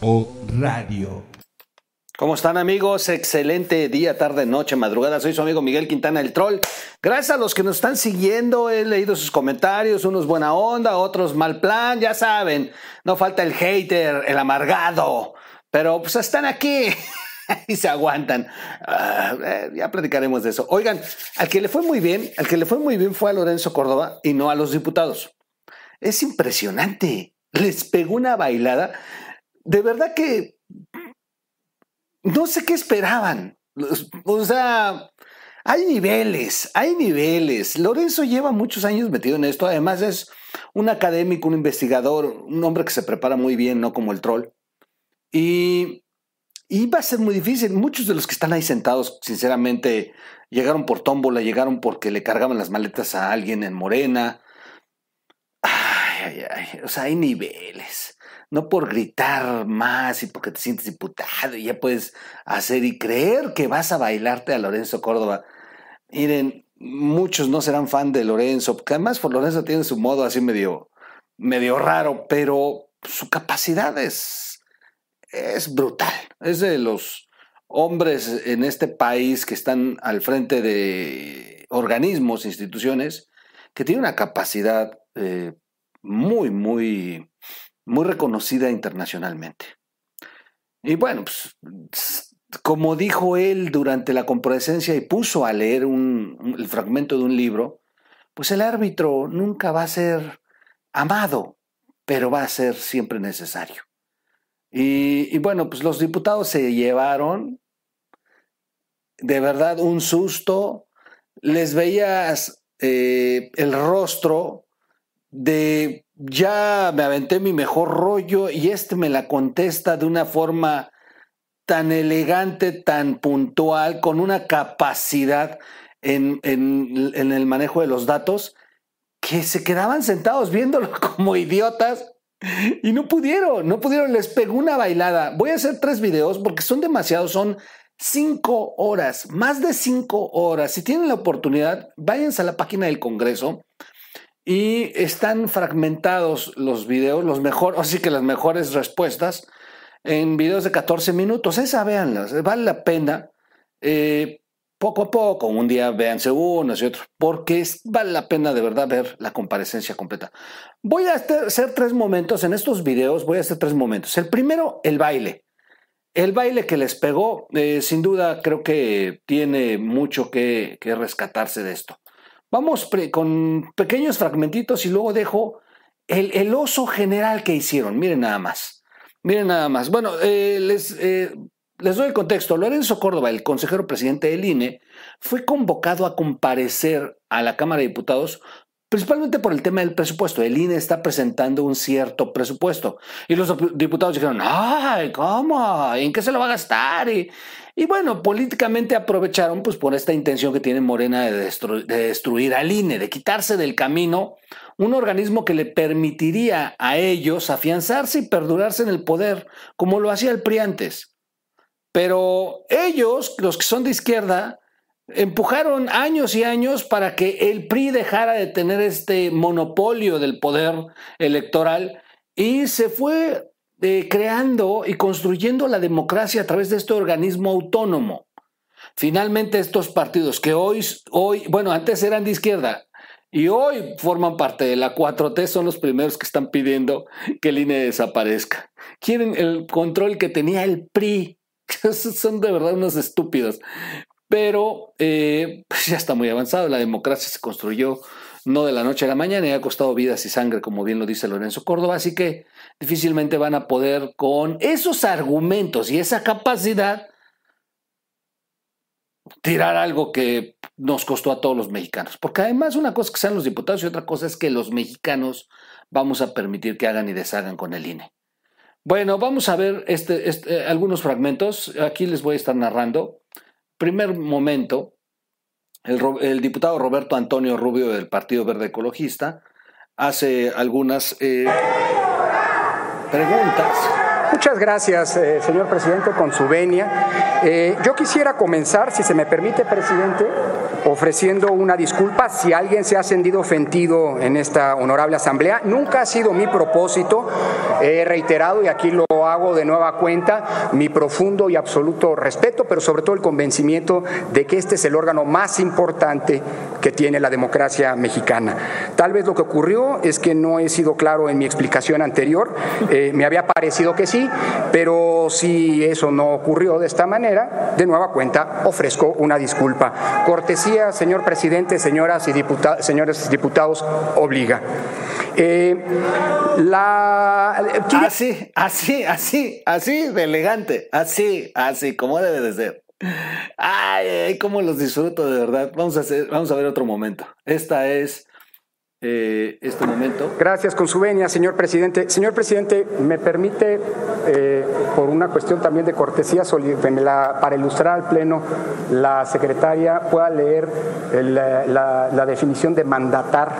O Radio. ¿Cómo están amigos? Excelente día, tarde, noche, madrugada. Soy su amigo Miguel Quintana el Troll. Gracias a los que nos están siguiendo, he leído sus comentarios, unos buena onda, otros mal plan, ya saben, no falta el hater, el amargado, pero pues están aquí y se aguantan. Ah, eh, ya platicaremos de eso. Oigan, al que le fue muy bien, al que le fue muy bien fue a Lorenzo Córdoba y no a los diputados. Es impresionante. Les pegó una bailada. De verdad que no sé qué esperaban. O sea, hay niveles, hay niveles. Lorenzo lleva muchos años metido en esto. Además es un académico, un investigador, un hombre que se prepara muy bien, no como el troll. Y, va a ser muy difícil. Muchos de los que están ahí sentados, sinceramente, llegaron por tómbola, llegaron porque le cargaban las maletas a alguien en Morena. O sea, hay niveles no por gritar más y porque te sientes diputado y ya puedes hacer y creer que vas a bailarte a Lorenzo Córdoba. Miren, muchos no serán fan de Lorenzo, porque además por Lorenzo tiene su modo así medio, medio raro, pero su capacidad es, es brutal. Es de los hombres en este país que están al frente de organismos, instituciones, que tienen una capacidad eh, muy, muy muy reconocida internacionalmente. Y bueno, pues, como dijo él durante la comparecencia y puso a leer el fragmento de un libro, pues el árbitro nunca va a ser amado, pero va a ser siempre necesario. Y, bueno, pues los diputados se llevaron de verdad un susto, les veías eh, el rostro de ya me aventé mi mejor rollo y este me la contesta de una forma tan elegante, tan puntual, con una capacidad en, el manejo de los datos, que se quedaban sentados viéndolo como idiotas y no pudieron, no pudieron, les pegó una bailada. Voy a hacer tres videos porque son demasiados, son cinco horas, más de cinco horas. Si tienen la oportunidad, váyanse a la página del Congreso y están fragmentados los videos, los mejores, así que las mejores respuestas en videos de 14 minutos. Esa véanlas, vale la pena. Eh, poco a poco, un día véanse unos y otros, porque vale la pena de verdad ver la comparecencia completa. Voy a hacer tres momentos en estos videos, voy a hacer tres momentos. El primero, el baile. El baile que les pegó, eh, sin duda creo que tiene mucho que rescatarse de esto. Vamos con pequeños fragmentitos y luego dejo el, oso general que hicieron. Miren nada más. Miren nada más. Bueno, eh, les, eh, les doy el contexto. Lorenzo Córdoba, el consejero presidente del INE, fue convocado a comparecer a la Cámara de Diputados principalmente por el tema del presupuesto. El INE está presentando un cierto presupuesto. Y los diputados dijeron, ay, ¿cómo? ¿En qué se lo va a gastar? Y, y bueno, políticamente aprovecharon pues por esta intención que tiene Morena de, de destruir al INE, de quitarse del camino un organismo que le permitiría a ellos afianzarse y perdurarse en el poder, como lo hacía el PRI antes. Pero ellos, los que son de izquierda, empujaron años y años para que el PRI dejara de tener este monopolio del poder electoral y se fue eh, creando y construyendo la democracia a través de este organismo autónomo. Finalmente estos partidos que hoy, hoy, bueno, antes eran de izquierda y hoy forman parte de la 4T son los primeros que están pidiendo que el INE desaparezca. Quieren el control que tenía el PRI. Son de verdad unos estúpidos pero eh, pues ya está muy avanzado. La democracia se construyó no de la noche a la mañana y ha costado vidas y sangre, como bien lo dice Lorenzo Córdoba, así que difícilmente van a poder con esos argumentos y esa capacidad tirar algo que nos costó a todos los mexicanos. Porque además una cosa es que sean los diputados y otra cosa es que los mexicanos vamos a permitir que hagan y deshagan con el INE. Bueno, vamos a ver este, este algunos fragmentos. Aquí les voy a estar narrando primer momento, el, diputado Roberto Antonio Rubio del Partido Verde Ecologista hace algunas eh, preguntas. Muchas gracias, eh, señor presidente, con su venia. Eh, yo quisiera comenzar, si se me permite, presidente, ofreciendo una disculpa si alguien se ha sentido ofendido en esta honorable asamblea. Nunca ha sido mi propósito, he reiterado y aquí lo hago de nueva cuenta, mi profundo y absoluto respeto, pero sobre todo el convencimiento de que este es el órgano más importante que tiene la democracia mexicana. Tal vez lo que ocurrió es que no he sido claro en mi explicación anterior, eh, me había parecido que sí, pero si eso no ocurrió de esta manera, de nueva cuenta ofrezco una disculpa. Cortesía, señor presidente, señoras y señores diputados, obliga. Eh, la... Así, así, así, así de elegante, así, así, como debe de ser. Ay, ay, cómo los disfruto de verdad. Vamos a hacer, vamos a ver otro momento. Esta es eh, este momento. Gracias, con su venia, señor presidente. Señor presidente, me permite, eh, por una cuestión también de cortesía, para ilustrar al Pleno, la secretaria pueda leer la, definición de mandatar,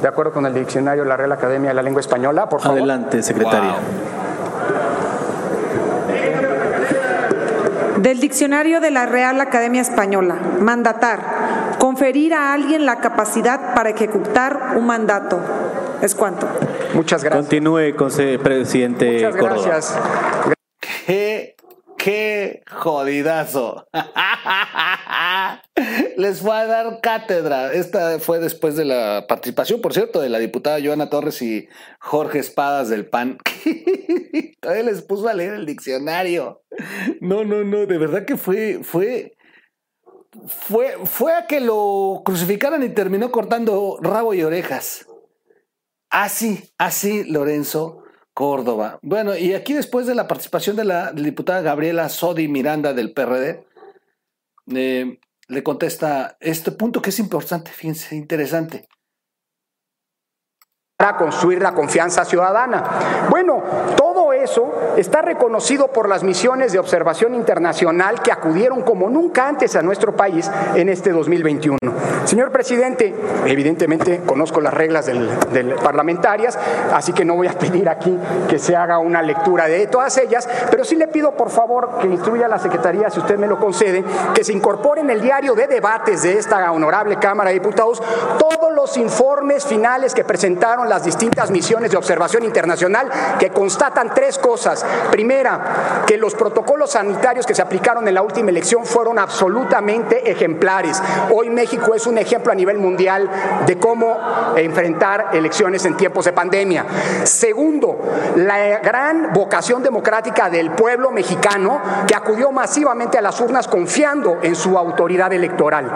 de acuerdo con el diccionario de la Real Academia de la Lengua Española, por favor. Adelante, secretaria. Del diccionario de la Real Academia Española, mandatar, conferir a alguien la capacidad para ejecutar un mandato. ¿Es cuánto? Muchas gracias. Continúe, presidente. Muchas gracias. ¿Qué, qué jodidazo. Les voy a dar cátedra. Esta fue después de la participación, por cierto, de la diputada Joana Torres y Jorge Espadas del PAN. Todavía les puso a leer el diccionario. No, no, no, de verdad que fue, fue, fue, fue a que lo crucificaran y terminó cortando rabo y orejas. Así, así, Lorenzo Córdoba. Bueno, y aquí después de la participación de la, diputada Gabriela Sodi Miranda del PRD, eh, le contesta este punto que es importante, fíjense, interesante para construir la confianza ciudadana. Bueno, todo eso está reconocido por las misiones de observación internacional que acudieron como nunca antes a nuestro país en este 2021. Señor presidente, evidentemente conozco las reglas parlamentarias, así que no voy a pedir aquí que se haga una lectura de todas ellas, pero sí le pido por favor que instruya a la Secretaría, si usted me lo concede, que se incorpore en el diario de debates de esta honorable Cámara de Diputados todos los informes finales que presentaron las distintas misiones de observación internacional que constatan tres cosas. Primera, que los protocolos sanitarios que se aplicaron en la última elección fueron absolutamente ejemplares. Hoy México es un ejemplo a nivel mundial de cómo enfrentar elecciones en tiempos de pandemia. Segundo, la gran vocación democrática del pueblo mexicano que acudió masivamente a las urnas confiando en su autoridad electoral.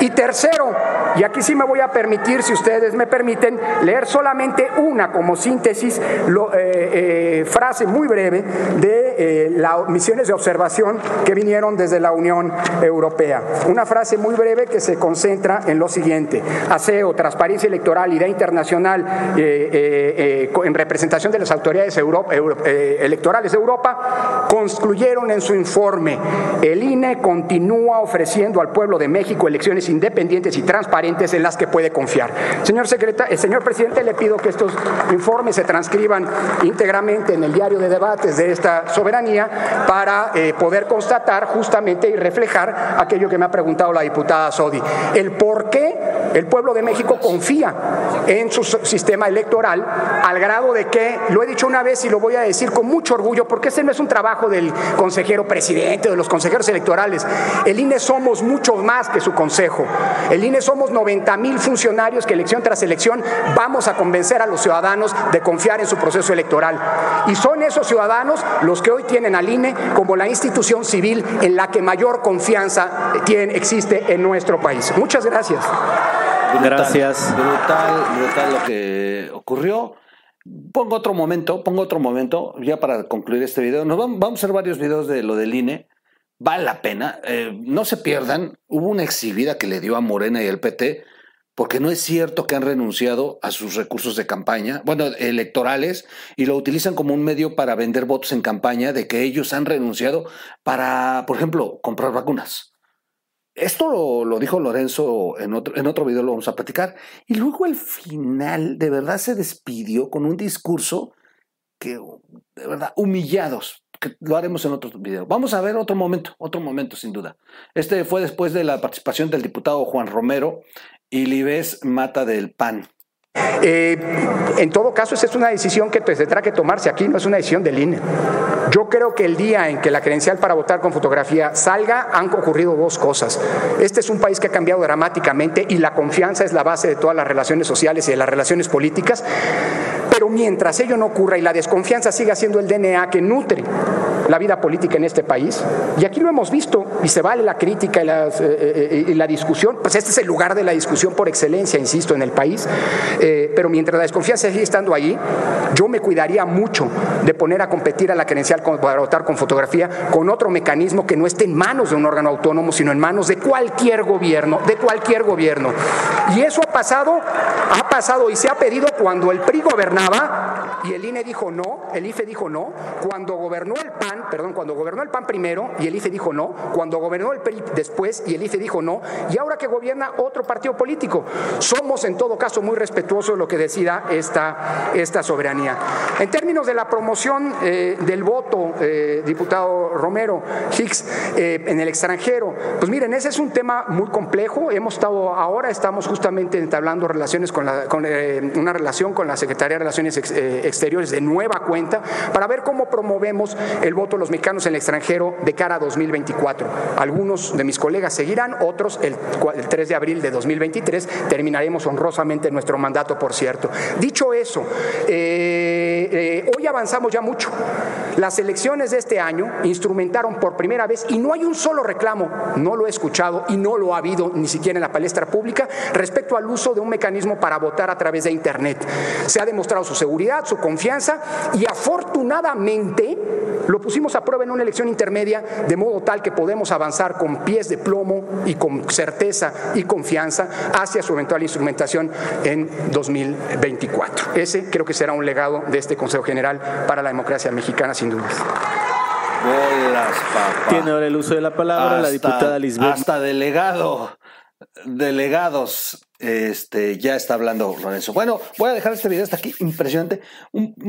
Y tercero, y aquí sí me voy a permitir, si ustedes me permiten, leer solamente una como síntesis, eh, eh, frase muy breve de eh, las misiones de observación que vinieron desde la Unión Europea. Una frase muy breve que se concentra en lo siguiente. Aseo, transparencia electoral, idea internacional en representación de las autoridades electorales de Europa, concluyeron en su informe, el INE continúa ofreciendo al pueblo de México elecciones independientes y transparentes en las que puede confiar. Señor, eh, señor presidente, le pido que estos informes se transcriban íntegramente en el diario de debates de esta soberanía para eh, poder constatar justamente y reflejar aquello que me ha preguntado la diputada Sodi, el por qué el pueblo de México confía en su sistema electoral al grado de que, lo he dicho una vez y lo voy a decir con mucho orgullo, porque ese no es un trabajo del consejero presidente, de los consejeros electorales. El INE somos mucho más que su consejo. El INE somos 90 mil funcionarios que elección tras elección vamos a convencer a los ciudadanos de confiar en su proceso electoral. Y son esos ciudadanos los que hoy tienen al INE como la institución civil en la que mayor confianza tiene, existe en nuestro país. Muchas gracias. gracias. Brutal, brutal lo que ocurrió. Pongo otro momento, pongo otro momento, ya para concluir este video. Nos vamos, vamos a hacer varios videos de lo del INE vale la pena. Eh, no se pierdan, hubo una exhibida que le dio a Morena y al PT, porque no es cierto que han renunciado a sus recursos de campaña, bueno, electorales, y lo utilizan como un medio para vender votos en campaña, de que ellos han renunciado para, por ejemplo, comprar vacunas. Esto lo, lo dijo Lorenzo en otro, en otro video, lo vamos a platicar. Y luego al final, de verdad, se despidió con un discurso que, de verdad, humillados lo haremos en otro video. Vamos a ver otro momento, otro momento sin duda. Este fue después de la participación del diputado Juan Romero y Libes Mata del PAN. Eh, en todo caso, esa es una decisión que tendrá que tomarse aquí, no es una decisión del INE. Yo creo que el día en que la credencial para votar con fotografía salga, han ocurrido dos cosas. Este es un país que ha cambiado dramáticamente y la confianza es la base de todas las relaciones sociales y de las relaciones políticas. Pero mientras ello no ocurra y la desconfianza siga siendo el DNA que nutre la vida política en este país, y aquí lo hemos visto, y se vale la crítica y, eh, eh, la discusión, pues este es el lugar de la discusión por excelencia, insisto, en el país, eh, pero mientras la desconfianza sigue estando ahí, yo me cuidaría mucho de poner a competir a la credencial para votar con fotografía con otro mecanismo que no esté en manos de un órgano autónomo, sino en manos de cualquier gobierno, de cualquier gobierno. Y eso ha pasado, ha pasado y se ha pedido cuando el PRI gobernaba y el INE dijo no, el IFE dijo no, cuando gobernó el PAN, perdón, cuando gobernó el PAN primero y el IFE dijo no, cuando gobernó el PRI después y el IFE dijo no, y ahora que gobierna otro partido político. Somos en todo caso muy respetuosos de lo que decida esta, esta soberanía. En términos de la promoción eh, del voto, eh, diputado Romero, Hicks, eh, en el extranjero, pues miren, ese es un tema muy complejo. Hemos estado, ahora estamos justamente entablando relaciones con, la, con una relación con la Secretaría de Relaciones Exteriores de nueva cuenta para ver cómo promovemos el voto los mexicanos en el extranjero de cara a 2024. Algunos de mis colegas seguirán, otros el, el 3 de abril de 2023 terminaremos honrosamente nuestro mandato, por cierto. Dicho eso, eh, hoy avanzamos ya mucho. Las elecciones de este año instrumentaron por primera vez, y no hay un solo reclamo, no lo he escuchado y no lo ha habido ni siquiera en la palestra pública, respecto al uso de un mecanismo para votar a través de Internet. Se ha demostrado su seguridad, su confianza y afortunadamente lo pusimos a prueba en una elección intermedia de modo tal que podemos avanzar con pies de plomo y con certeza y confianza hacia su eventual instrumentación en 2024. Ese creo que será un legado de este Consejo General para la democracia mexicana, sin duda. Tiene ahora el uso de la palabra la diputada Lisbeth. Hasta delegado, delegados este, ya está hablando Lorenzo. Bueno, voy a dejar este video hasta aquí, impresionante.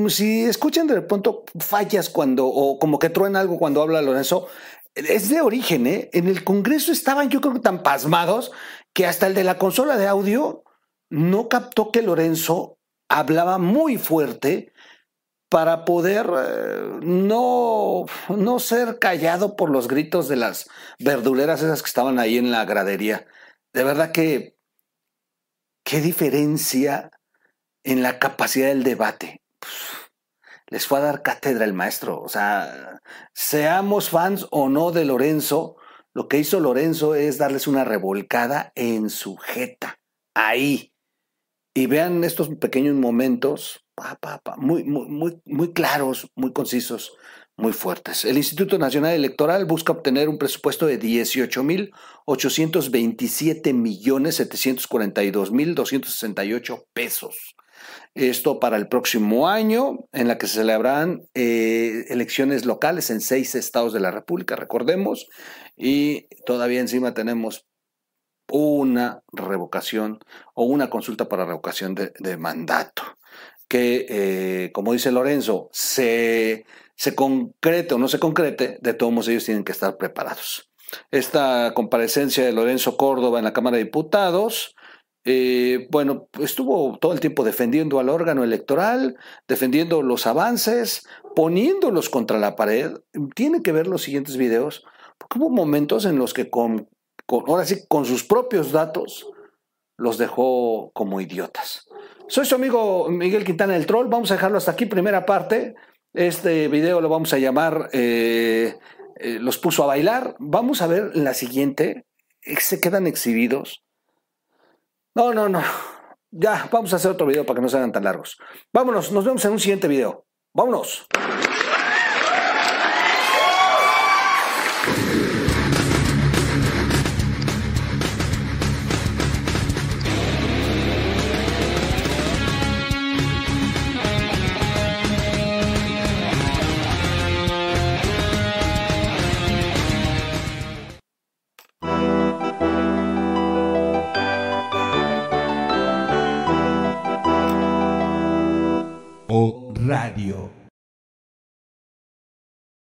si escuchan de pronto fallas cuando, o como que truena algo cuando habla Lorenzo, es de origen, ¿eh? En el Congreso estaban, yo creo que tan pasmados que hasta el de la consola de audio no captó que Lorenzo hablaba muy fuerte para poder eh, no, no ser callado por los gritos de las verduleras esas que estaban ahí en la gradería. De verdad que ¿Qué diferencia en la capacidad del debate? les fue a dar cátedra el maestro. O sea, seamos fans o no de Lorenzo, lo que hizo Lorenzo es darles una revolcada en su jeta. Ahí. Y vean estos pequeños momentos, muy, claros, muy concisos, muy fuertes. El Instituto Nacional Electoral busca obtener un presupuesto de 18.827 millones 742 mil 268 pesos. Esto para el próximo año, en la que se celebrarán eh, elecciones locales en seis estados de la República, recordemos, y todavía encima tenemos una revocación o una consulta para revocación de, mandato, que, eh, como dice Lorenzo, se se concrete o no se concrete, de todos modos ellos tienen que estar preparados. Esta comparecencia de Lorenzo Córdoba en la Cámara de Diputados, eh, bueno, estuvo todo el tiempo defendiendo al órgano electoral, defendiendo los avances, poniéndolos contra la pared. Tienen que ver los siguientes videos, porque hubo momentos en los que con, ahora sí, con sus propios datos, los dejó como idiotas. Soy su amigo Miguel Quintana del Troll, vamos a dejarlo hasta aquí, primera parte. Este video lo vamos a llamar eh, eh, Los puso a bailar. Vamos a ver la siguiente. Se quedan exhibidos. No, no, no. Ya, vamos a hacer otro video para que no se hagan tan largos. Vámonos, nos vemos en un siguiente video. Vámonos.